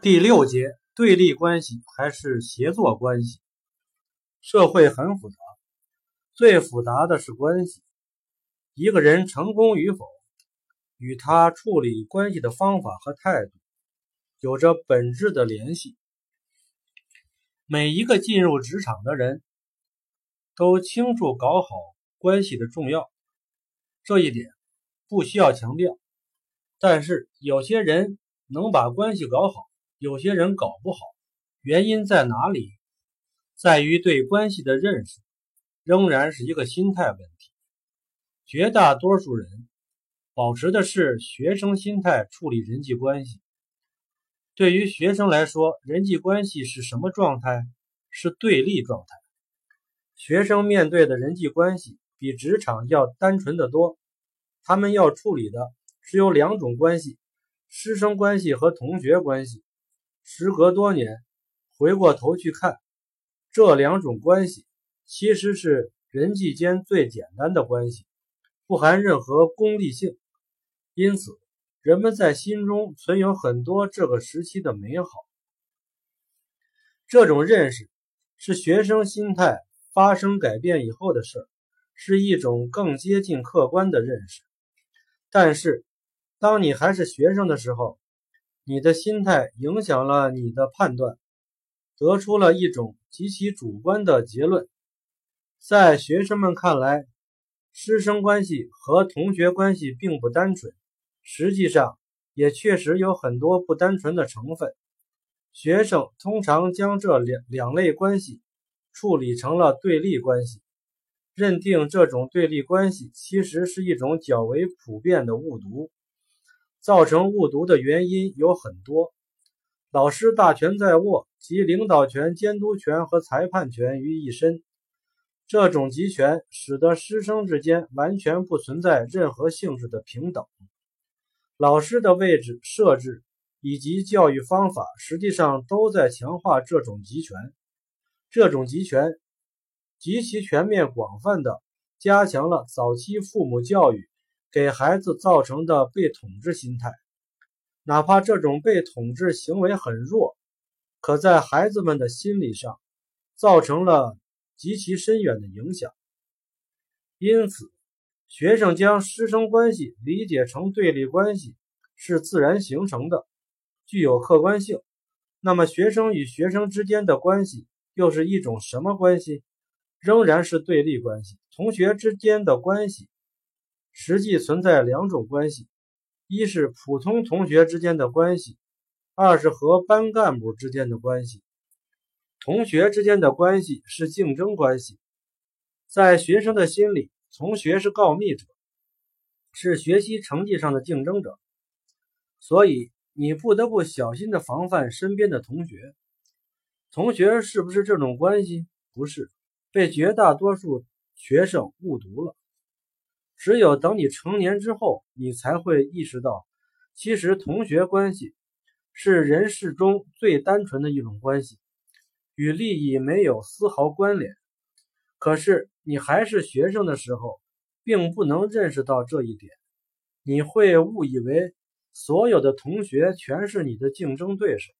第六节，对立关系还是协作关系？社会很复杂，最复杂的是关系。一个人成功与否，与他处理关系的方法和态度有着本质的联系。每一个进入职场的人都清楚搞好关系的重要，这一点不需要强调。但是有些人能把关系搞好。有些人搞不好，原因在哪里？在于对关系的认识仍然是一个心态问题。绝大多数人保持的是学生心态处理人际关系。对于学生来说，人际关系是什么状态？是对立状态。学生面对的人际关系比职场要单纯的多，他们要处理的只有两种关系：师生关系和同学关系。时隔多年，回过头去看，这两种关系其实是人际间最简单的关系，不含任何功利性。因此，人们在心中存有很多这个时期的美好。这种认识是学生心态发生改变以后的事儿，是一种更接近客观的认识。但是，当你还是学生的时候，你的心态影响了你的判断，得出了一种极其主观的结论。在学生们看来，师生关系和同学关系并不单纯，实际上也确实有很多不单纯的成分。学生通常将这两两类关系处理成了对立关系，认定这种对立关系其实是一种较为普遍的误读。造成误读的原因有很多，老师大权在握，集领导权、监督权和裁判权于一身。这种集权使得师生之间完全不存在任何性质的平等。老师的位置设置以及教育方法实际上都在强化这种集权。这种集权极其全面、广泛的加强了早期父母教育。给孩子造成的被统治心态，哪怕这种被统治行为很弱，可在孩子们的心理上造成了极其深远的影响。因此，学生将师生关系理解成对立关系是自然形成的，具有客观性。那么，学生与学生之间的关系又是一种什么关系？仍然是对立关系。同学之间的关系。实际存在两种关系：一是普通同学之间的关系，二是和班干部之间的关系。同学之间的关系是竞争关系，在学生的心里，同学是告密者，是学习成绩上的竞争者，所以你不得不小心的防范身边的同学。同学是不是这种关系？不是，被绝大多数学生误读了。只有等你成年之后，你才会意识到，其实同学关系是人世中最单纯的一种关系，与利益没有丝毫关联。可是你还是学生的时候，并不能认识到这一点，你会误以为所有的同学全是你的竞争对手。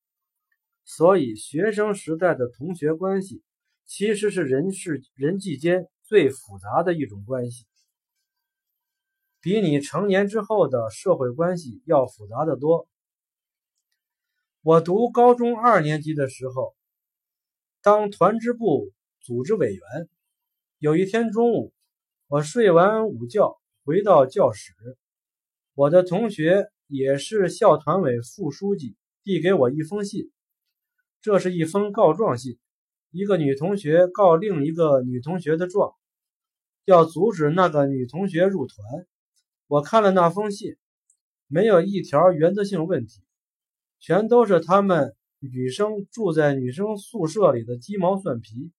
所以，学生时代的同学关系其实是人世人际间最复杂的一种关系。比你成年之后的社会关系要复杂的多。我读高中二年级的时候，当团支部组织委员。有一天中午，我睡完午觉回到教室，我的同学也是校团委副书记递给我一封信。这是一封告状信，一个女同学告另一个女同学的状，要阻止那个女同学入团。我看了那封信，没有一条原则性问题，全都是他们女生住在女生宿舍里的鸡毛蒜皮。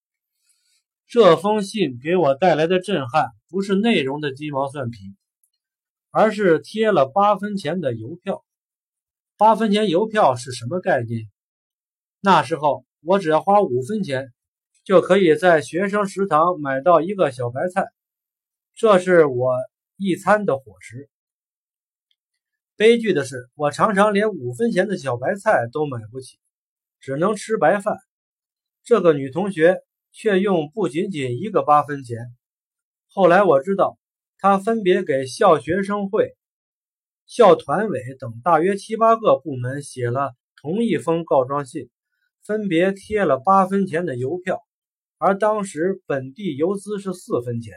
这封信给我带来的震撼，不是内容的鸡毛蒜皮，而是贴了八分钱的邮票。八分钱邮票是什么概念？那时候我只要花五分钱，就可以在学生食堂买到一个小白菜。这是我。一餐的伙食，悲剧的是，我常常连五分钱的小白菜都买不起，只能吃白饭。这个女同学却用不仅仅一个八分钱。后来我知道，她分别给校学生会、校团委等大约七八个部门写了同一封告状信，分别贴了八分钱的邮票，而当时本地邮资是四分钱。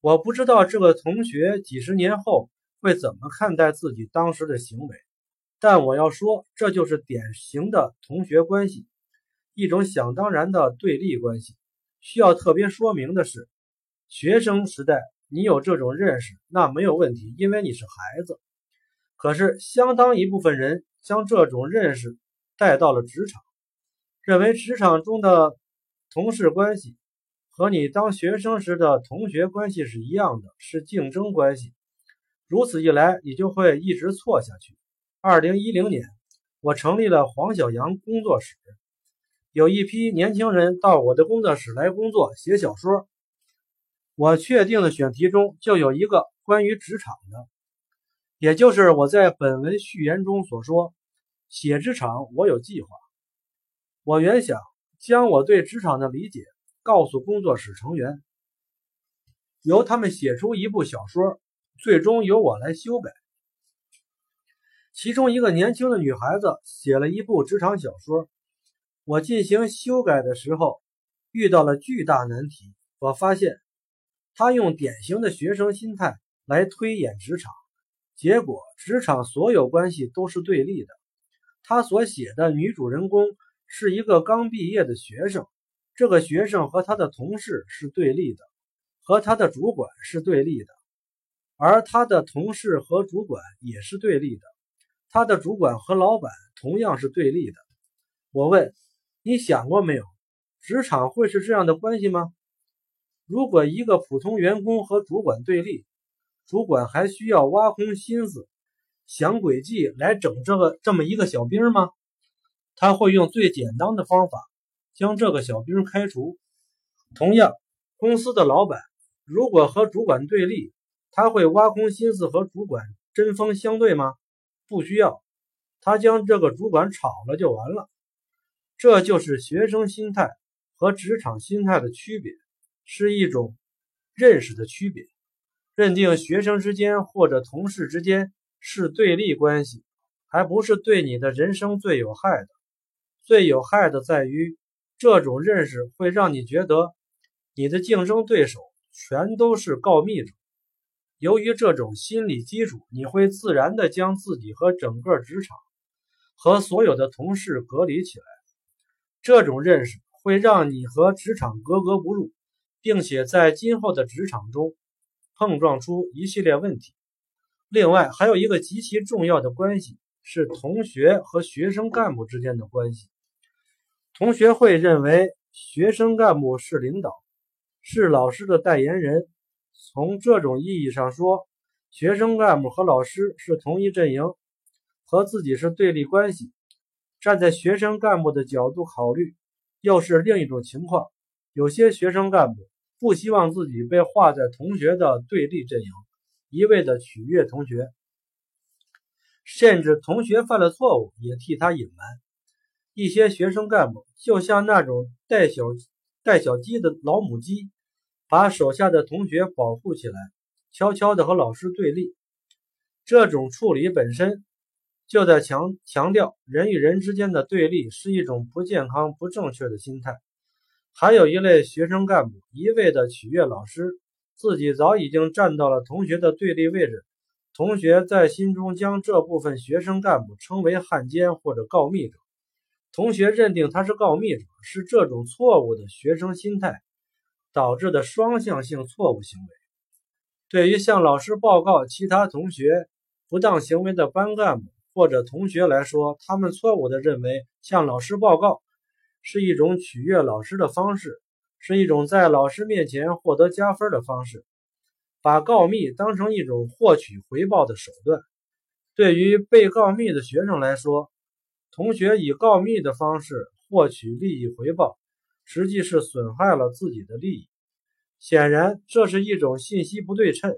我不知道这个同学几十年后。会怎么看待自己当时的行为？但我要说，这就是典型的同学关系，一种想当然的对立关系。需要特别说明的是，学生时代你有这种认识，那没有问题，因为你是孩子。可是，相当一部分人将这种认识带到了职场，认为职场中的同事关系和你当学生时的同学关系是一样的，是竞争关系。如此一来，你就会一直错下去。二零一零年，我成立了黄小阳工作室，有一批年轻人到我的工作室来工作，写小说。我确定的选题中就有一个关于职场的，也就是我在本文序言中所说，写职场我有计划。我原想将我对职场的理解告诉工作室成员，由他们写出一部小说。最终由我来修改。其中一个年轻的女孩子写了一部职场小说，我进行修改的时候遇到了巨大难题。我发现她用典型的学生心态来推演职场，结果职场所有关系都是对立的。她所写的女主人公是一个刚毕业的学生，这个学生和他的同事是对立的，和他的主管是对立的。而他的同事和主管也是对立的，他的主管和老板同样是对立的。我问：“你想过没有，职场会是这样的关系吗？如果一个普通员工和主管对立，主管还需要挖空心思想诡计来整这个这么一个小兵吗？他会用最简单的方法将这个小兵开除。同样，公司的老板如果和主管对立，他会挖空心思和主管针锋相对吗？不需要，他将这个主管炒了就完了。这就是学生心态和职场心态的区别，是一种认识的区别。认定学生之间或者同事之间是对立关系，还不是对你的人生最有害的。最有害的在于，这种认识会让你觉得你的竞争对手全都是告密者。由于这种心理基础，你会自然地将自己和整个职场和所有的同事隔离起来。这种认识会让你和职场格格不入，并且在今后的职场中碰撞出一系列问题。另外，还有一个极其重要的关系是同学和学生干部之间的关系。同学会认为学生干部是领导，是老师的代言人。从这种意义上说，学生干部和老师是同一阵营，和自己是对立关系。站在学生干部的角度考虑，又是另一种情况。有些学生干部不希望自己被划在同学的对立阵营，一味的取悦同学，甚至同学犯了错误也替他隐瞒。一些学生干部就像那种带小带小鸡的老母鸡。把手下的同学保护起来，悄悄地和老师对立。这种处理本身就在强强调人与人之间的对立是一种不健康、不正确的心态。还有一类学生干部一味地取悦老师，自己早已经站到了同学的对立位置。同学在心中将这部分学生干部称为汉奸或者告密者。同学认定他是告密者，是这种错误的学生心态。导致的双向性错误行为，对于向老师报告其他同学不当行为的班干部或者同学来说，他们错误地认为向老师报告是一种取悦老师的方式，是一种在老师面前获得加分的方式，把告密当成一种获取回报的手段。对于被告密的学生来说，同学以告密的方式获取利益回报。实际是损害了自己的利益。显然，这是一种信息不对称、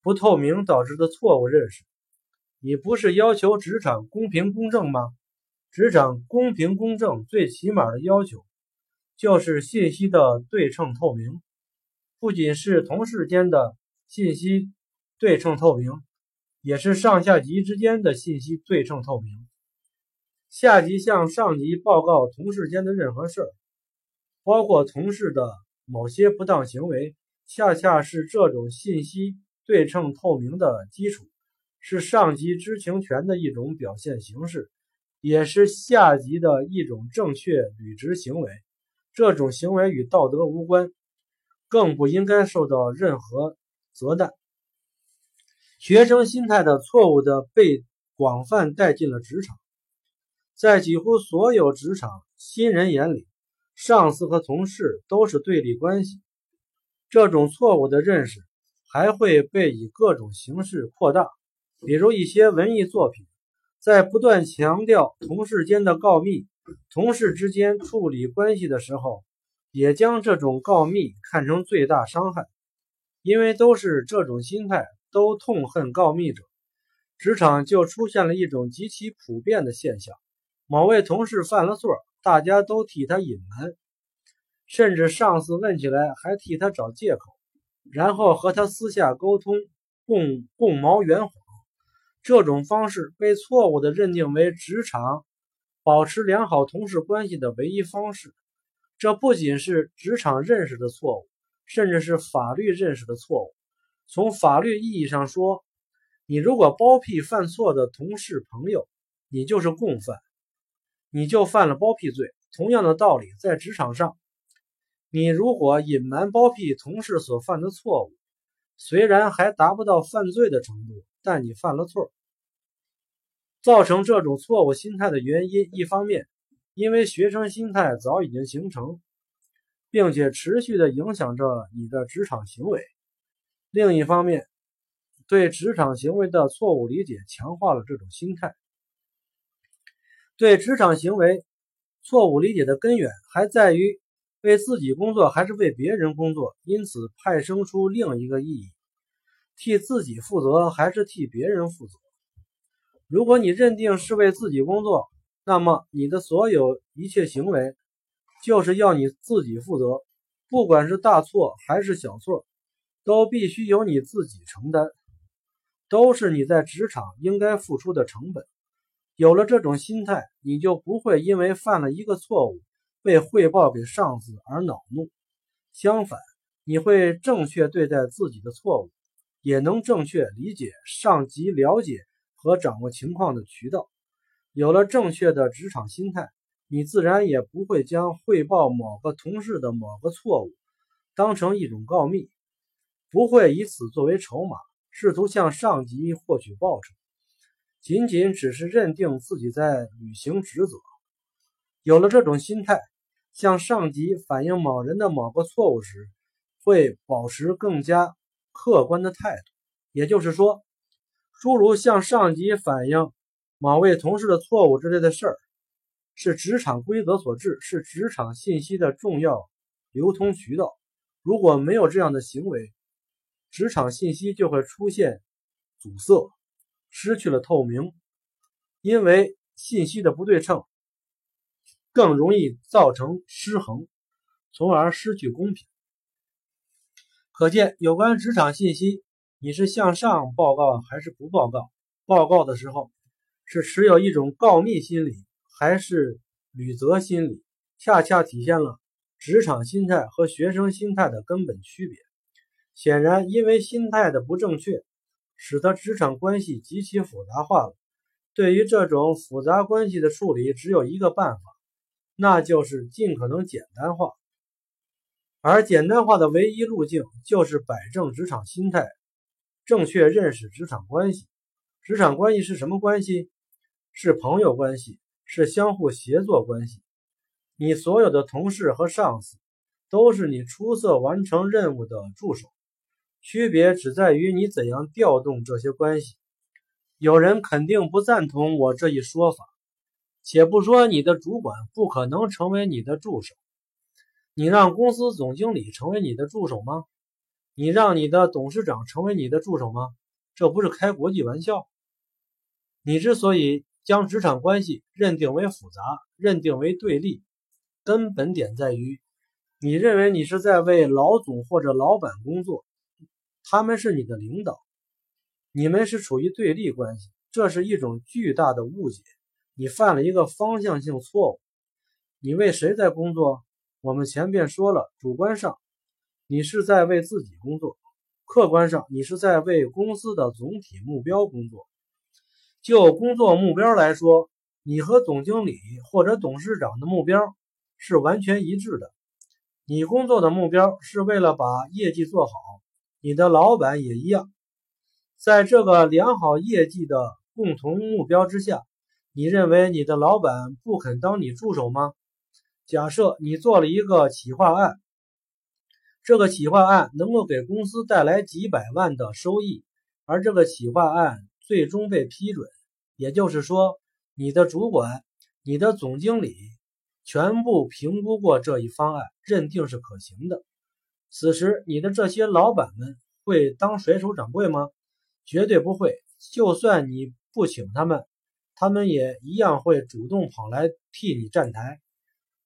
不透明导致的错误认识。你不是要求职场公平公正吗？职场公平公正最起码的要求就是信息的对称透明，不仅是同事间的信息对称透明，也是上下级之间的信息对称透明。下级向上级报告同事间的任何事儿，包括同事的某些不当行为，恰恰是这种信息。对称透明的基础是上级知情权的一种表现形式，也是下级的一种正确履职行为。这种行为与道德无关，更不应该受到任何责难。学生心态的错误的被广泛带进了职场，在几乎所有职场新人眼里，上司和同事都是对立关系。这种错误的认识。还会被以各种形式扩大，比如一些文艺作品，在不断强调同事间的告密、同事之间处理关系的时候，也将这种告密看成最大伤害，因为都是这种心态，都痛恨告密者，职场就出现了一种极其普遍的现象：某位同事犯了错，大家都替他隐瞒，甚至上司问起来还替他找借口。然后和他私下沟通，共共谋圆谎，这种方式被错误地认定为职场保持良好同事关系的唯一方式。这不仅是职场认识的错误，甚至是法律认识的错误。从法律意义上说，你如果包庇犯错的同事朋友，你就是共犯，你就犯了包庇罪。同样的道理，在职场上。你如果隐瞒包庇同事所犯的错误，虽然还达不到犯罪的程度，但你犯了错。造成这种错误心态的原因，一方面因为学生心态早已经形成，并且持续的影响着你的职场行为；另一方面，对职场行为的错误理解强化了这种心态。对职场行为错误理解的根源还在于。为自己工作还是为别人工作？因此派生出另一个意义：替自己负责还是替别人负责？如果你认定是为自己工作，那么你的所有一切行为就是要你自己负责，不管是大错还是小错，都必须由你自己承担，都是你在职场应该付出的成本。有了这种心态，你就不会因为犯了一个错误。被汇报给上司而恼怒，相反，你会正确对待自己的错误，也能正确理解上级了解和掌握情况的渠道。有了正确的职场心态，你自然也不会将汇报某个同事的某个错误当成一种告密，不会以此作为筹码，试图向上级获取报酬，仅仅只是认定自己在履行职责。有了这种心态。向上级反映某人的某个错误时，会保持更加客观的态度。也就是说，诸如向上级反映某位同事的错误之类的事儿，是职场规则所致，是职场信息的重要流通渠道。如果没有这样的行为，职场信息就会出现阻塞，失去了透明，因为信息的不对称。更容易造成失衡，从而失去公平。可见，有关职场信息，你是向上报告还是不报告？报告的时候，是持有一种告密心理还是履责心理，恰恰体现了职场心态和学生心态的根本区别。显然，因为心态的不正确，使得职场关系极其复杂化了。对于这种复杂关系的处理，只有一个办法。那就是尽可能简单化，而简单化的唯一路径就是摆正职场心态，正确认识职场关系。职场关系是什么关系？是朋友关系，是相互协作关系。你所有的同事和上司都是你出色完成任务的助手，区别只在于你怎样调动这些关系。有人肯定不赞同我这一说法。且不说你的主管不可能成为你的助手，你让公司总经理成为你的助手吗？你让你的董事长成为你的助手吗？这不是开国际玩笑。你之所以将职场关系认定为复杂、认定为对立，根本点在于，你认为你是在为老总或者老板工作，他们是你的领导，你们是处于对立关系，这是一种巨大的误解。你犯了一个方向性错误。你为谁在工作？我们前边说了，主观上，你是在为自己工作；客观上，你是在为公司的总体目标工作。就工作目标来说，你和总经理或者董事长的目标是完全一致的。你工作的目标是为了把业绩做好，你的老板也一样。在这个良好业绩的共同目标之下，你认为你的老板不肯当你助手吗？假设你做了一个企划案，这个企划案能够给公司带来几百万的收益，而这个企划案最终被批准，也就是说，你的主管、你的总经理全部评估过这一方案，认定是可行的。此时，你的这些老板们会当甩手掌柜吗？绝对不会。就算你不请他们，他们也一样会主动跑来替你站台。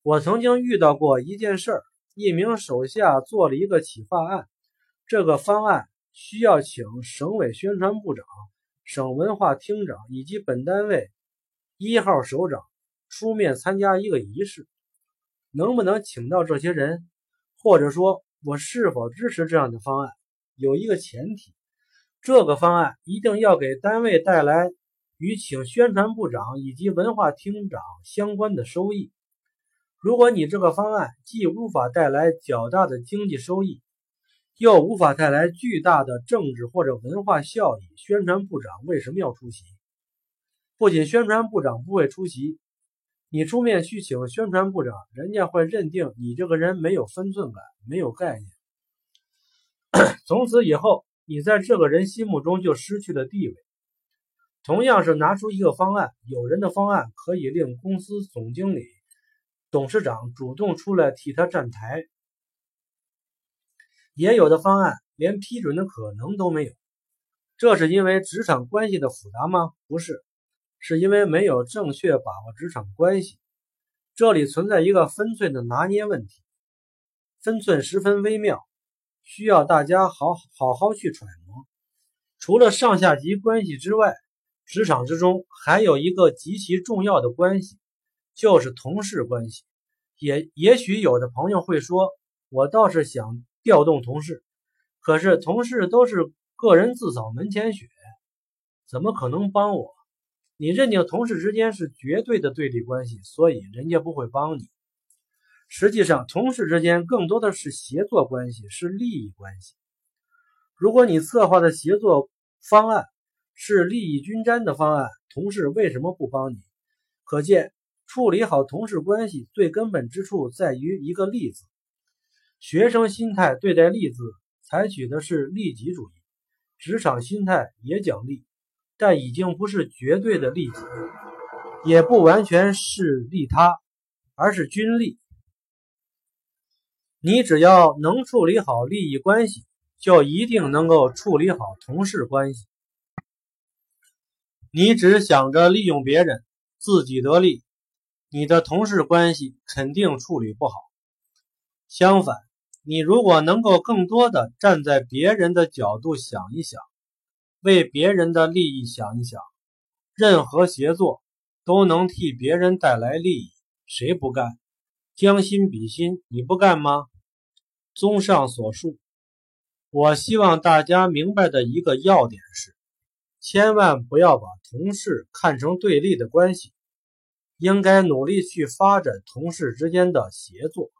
我曾经遇到过一件事儿，一名手下做了一个企划案，这个方案需要请省委宣传部长、省文化厅长以及本单位一号首长出面参加一个仪式。能不能请到这些人，或者说我是否支持这样的方案，有一个前提，这个方案一定要给单位带来与请宣传部长以及文化厅长相关的收益。如果你这个方案既无法带来较大的经济收益，又无法带来巨大的政治或者文化效益，宣传部长为什么要出席？不仅宣传部长不会出席，你出面去请宣传部长，人家会认定你这个人没有分寸感，没有概念，从此以后你在这个人心目中就失去了地位。同样是拿出一个方案，有人的方案可以令公司总经理。董事长主动出来替他站台，也有的方案连批准的可能都没有。这是因为职场关系的复杂吗？不是，是因为没有正确把握职场关系。这里存在一个分寸的拿捏问题，分寸十分微妙，需要大家好好好去揣摩。除了上下级关系之外，职场之中还有一个极其重要的关系。就是同事关系，也也许有的朋友会说，我倒是想调动同事，可是同事都是个人自扫门前雪，怎么可能帮我？你认定同事之间是绝对的对立关系，所以人家不会帮你。实际上，同事之间更多的是协作关系，是利益关系。如果你策划的协作方案是利益均沾的方案，同事为什么不帮你？可见。处理好同事关系最根本之处在于一个“利”字。学生心态对待“利”字采取的是利己主义，职场心态也讲利，但已经不是绝对的利己，也不完全是利他，而是均利。你只要能处理好利益关系，就一定能够处理好同事关系。你只想着利用别人，自己得利。你的同事关系肯定处理不好。相反，你如果能够更多的站在别人的角度想一想，为别人的利益想一想，任何协作都能替别人带来利益，谁不干？将心比心，你不干吗？综上所述，我希望大家明白的一个要点是：千万不要把同事看成对立的关系。应该努力去发展同事之间的协作。